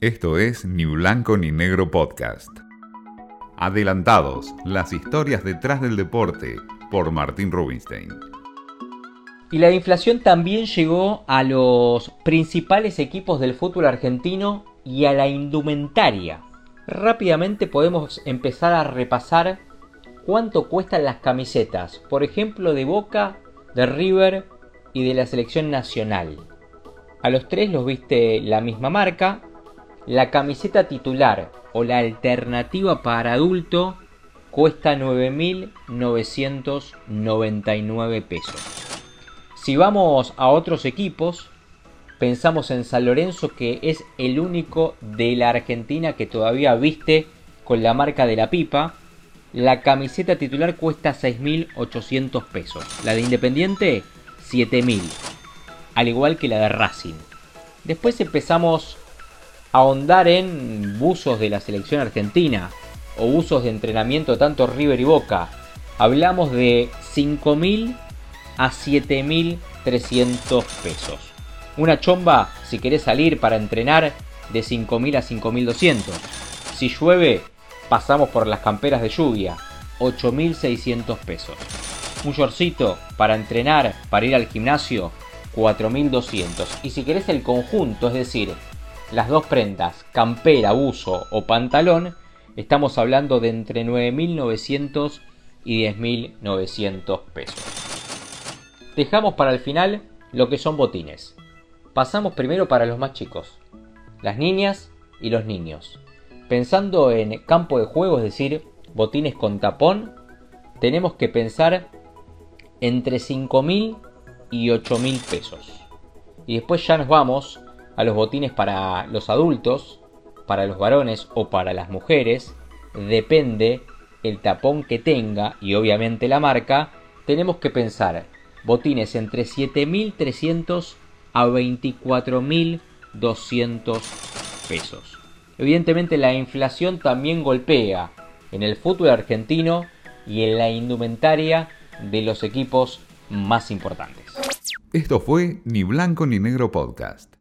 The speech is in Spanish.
Esto es Ni Blanco ni Negro Podcast. Adelantados, las historias detrás del deporte, por Martín Rubinstein. Y la inflación también llegó a los principales equipos del fútbol argentino y a la indumentaria. Rápidamente podemos empezar a repasar cuánto cuestan las camisetas, por ejemplo, de Boca, de River y de la selección nacional. A los tres los viste la misma marca. La camiseta titular o la alternativa para adulto cuesta 9.999 pesos. Si vamos a otros equipos, pensamos en San Lorenzo que es el único de la Argentina que todavía viste con la marca de la pipa. La camiseta titular cuesta 6.800 pesos. La de Independiente 7.000. Al igual que la de Racing. Después empezamos ahondar en buzos de la selección argentina o buzos de entrenamiento tanto River y Boca. Hablamos de 5.000 a 7.300 pesos. Una chomba, si querés salir para entrenar, de 5.000 a 5.200. Si llueve, pasamos por las camperas de lluvia, 8.600 pesos. Un shortcito para entrenar, para ir al gimnasio, 4.200. Y si querés el conjunto, es decir, las dos prendas, campera, uso o pantalón, estamos hablando de entre 9.900 y 10.900 pesos. Dejamos para el final lo que son botines. Pasamos primero para los más chicos, las niñas y los niños. Pensando en campo de juego, es decir, botines con tapón, tenemos que pensar entre 5.000 y 8.000 pesos. Y después ya nos vamos a los botines para los adultos, para los varones o para las mujeres. Depende el tapón que tenga y obviamente la marca. Tenemos que pensar botines entre 7.300 a 24.200 pesos. Evidentemente la inflación también golpea en el fútbol argentino y en la indumentaria de los equipos más importantes. Esto fue Ni Blanco ni Negro Podcast.